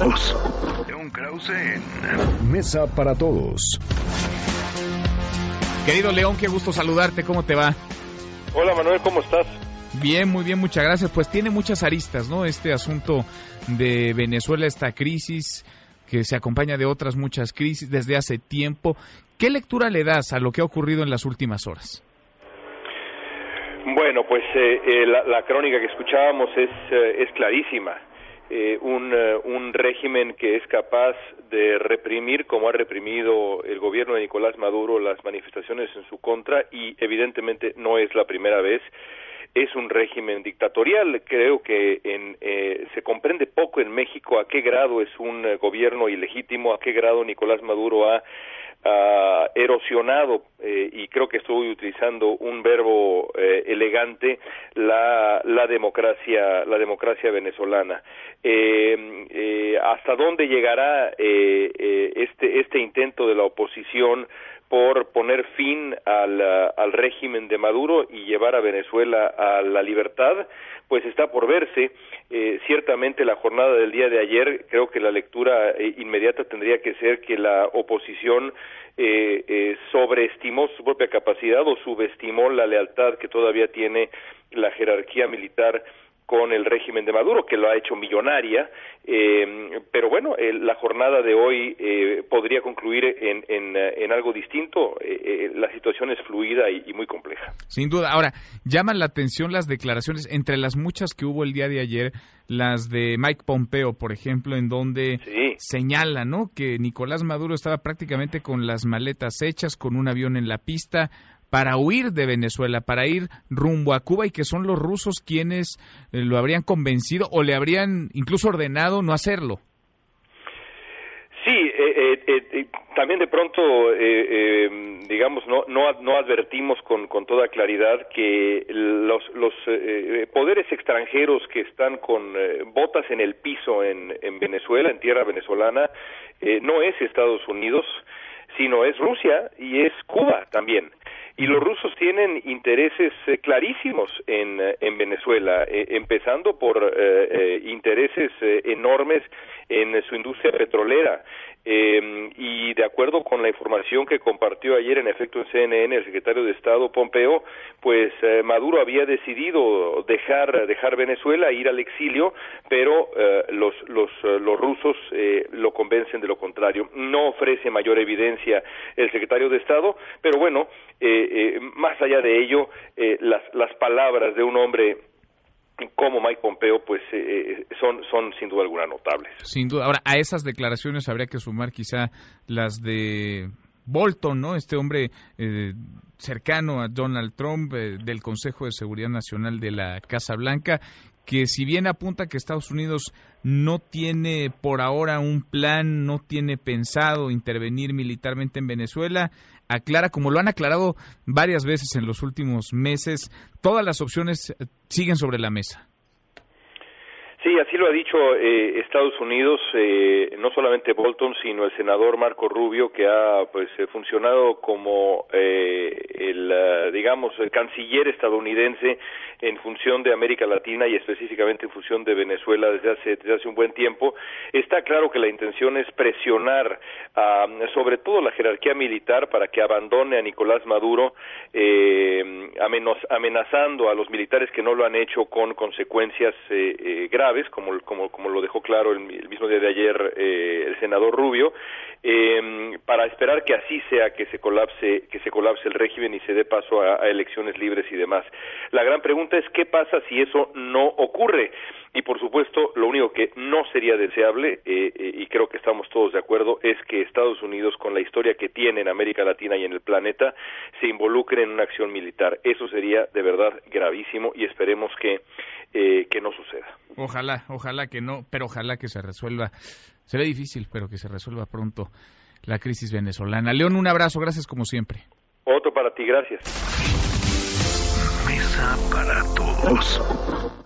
todos. León Krause en Mesa para Todos. Querido León, qué gusto saludarte. ¿Cómo te va? Hola Manuel, ¿cómo estás? Bien, muy bien, muchas gracias. Pues tiene muchas aristas, ¿no? Este asunto de Venezuela, esta crisis que se acompaña de otras muchas crisis desde hace tiempo. ¿Qué lectura le das a lo que ha ocurrido en las últimas horas? Bueno, pues eh, eh, la, crónica que escuchábamos es, eh, es clarísima. Un, un, régimen que es capaz de reprimir, como ha reprimido el gobierno de Nicolás Maduro, las manifestaciones en su contra, y evidentemente no es la primera vez es un régimen dictatorial. Creo que en, eh, se comprende poco en México a qué grado es un eh, gobierno ilegítimo, a qué grado Nicolás Maduro ha, erosionado, eh, y creo que estoy utilizando un verbo elegante, la, la, democracia, la democracia venezolana. ¿Hasta dónde llegará este, este intento de la oposición por poner fin al, uh, al, régimen de Maduro y llevar a Venezuela a la libertad, pues está por verse. Eh, ciertamente la jornada del día de ayer, creo que la lectura eh, inmediata tendría que ser que la oposición eh, eh, sobreestimó su propia capacidad o subestimó la lealtad que todavía tiene la jerarquía militar con el régimen de Maduro, que lo ha hecho millonaria, eh, pero bueno, la jornada de hoy eh, podría concluir en, en, en algo distinto. Eh, la situación es fluida y, muy compleja. Sin duda. Ahora, llaman la atención las declaraciones, entre las muchas que hubo el día de ayer, las de Mike Pompeo, por ejemplo, en donde señala ¿no? que Nicolás Maduro estaba prácticamente con las maletas hechas, con un avión en la pista, para huir de Venezuela, para ir rumbo a Cuba y que son los rusos quienes eh, lo habrían convencido o le habrían incluso ordenado no hacerlo. Sí, eh, eh, también de pronto, digamos, no, no, no advertimos con, con toda claridad que los, los poderes extranjeros que están con botas en el piso en, en Venezuela, en tierra venezolana, no es Estados Unidos, sino es Rusia y es Cuba también y los rusos tienen intereses eh, clarísimos en, eh, en Venezuela, eh, empezando por intereses enormes en su industria petrolera. Eh, y de acuerdo con la información que compartió ayer en efecto en CNN el secretario de Estado Pompeo, pues eh, Maduro había decidido dejar dejar Venezuela, ir al exilio, pero eh, los los los rusos lo convencen de lo contrario. No ofrece mayor evidencia el secretario de Estado, pero bueno, más allá de ello, las las palabras de un hombre como Mike Pompeo, pues eh, eh, son, son sin duda alguna notables. Sin duda. Ahora, a esas declaraciones habría que sumar quizá las de Bolton, ¿no? Este hombre eh, cercano a Donald Trump del Consejo de Seguridad Nacional de la Casa Blanca, que si bien apunta que Estados Unidos no tiene por ahora un plan, no tiene pensado intervenir militarmente en Venezuela, aclara, como lo han aclarado varias veces en los últimos meses, todas las opciones siguen sobre la mesa. Sí, así lo ha dicho eh, Estados Unidos, eh, no solamente Bolton, sino el senador Marco Rubio, que ha pues eh, funcionado como el, digamos, el canciller estadounidense en función de América Latina y específicamente en función de Venezuela desde hace, desde hace un buen tiempo. Está claro que la intención es presionar a, sobre todo la jerarquía militar para que abandone a Nicolás Maduro, amenazando a los militares que no lo han hecho con consecuencias graves como, como, lo dejó claro el, mismo día de ayer eh, el senador Rubio, eh, para esperar que así sea que se colapse, que se colapse el régimen y se dé paso a, elecciones libres y demás. La gran pregunta es qué pasa si eso no ocurre. Y por supuesto, lo único que no sería deseable, eh, eh, y creo que estamos todos de acuerdo, es que Estados Unidos, con la historia que tiene en América Latina y en el planeta, se involucre en una acción militar. Eso sería de verdad gravísimo y esperemos que, eh, que no suceda. Ojalá, ojalá que no, pero ojalá que se resuelva. Será difícil, pero que se resuelva pronto la crisis venezolana. León, un abrazo, gracias como siempre. Otro para ti, gracias. Mesa para todos.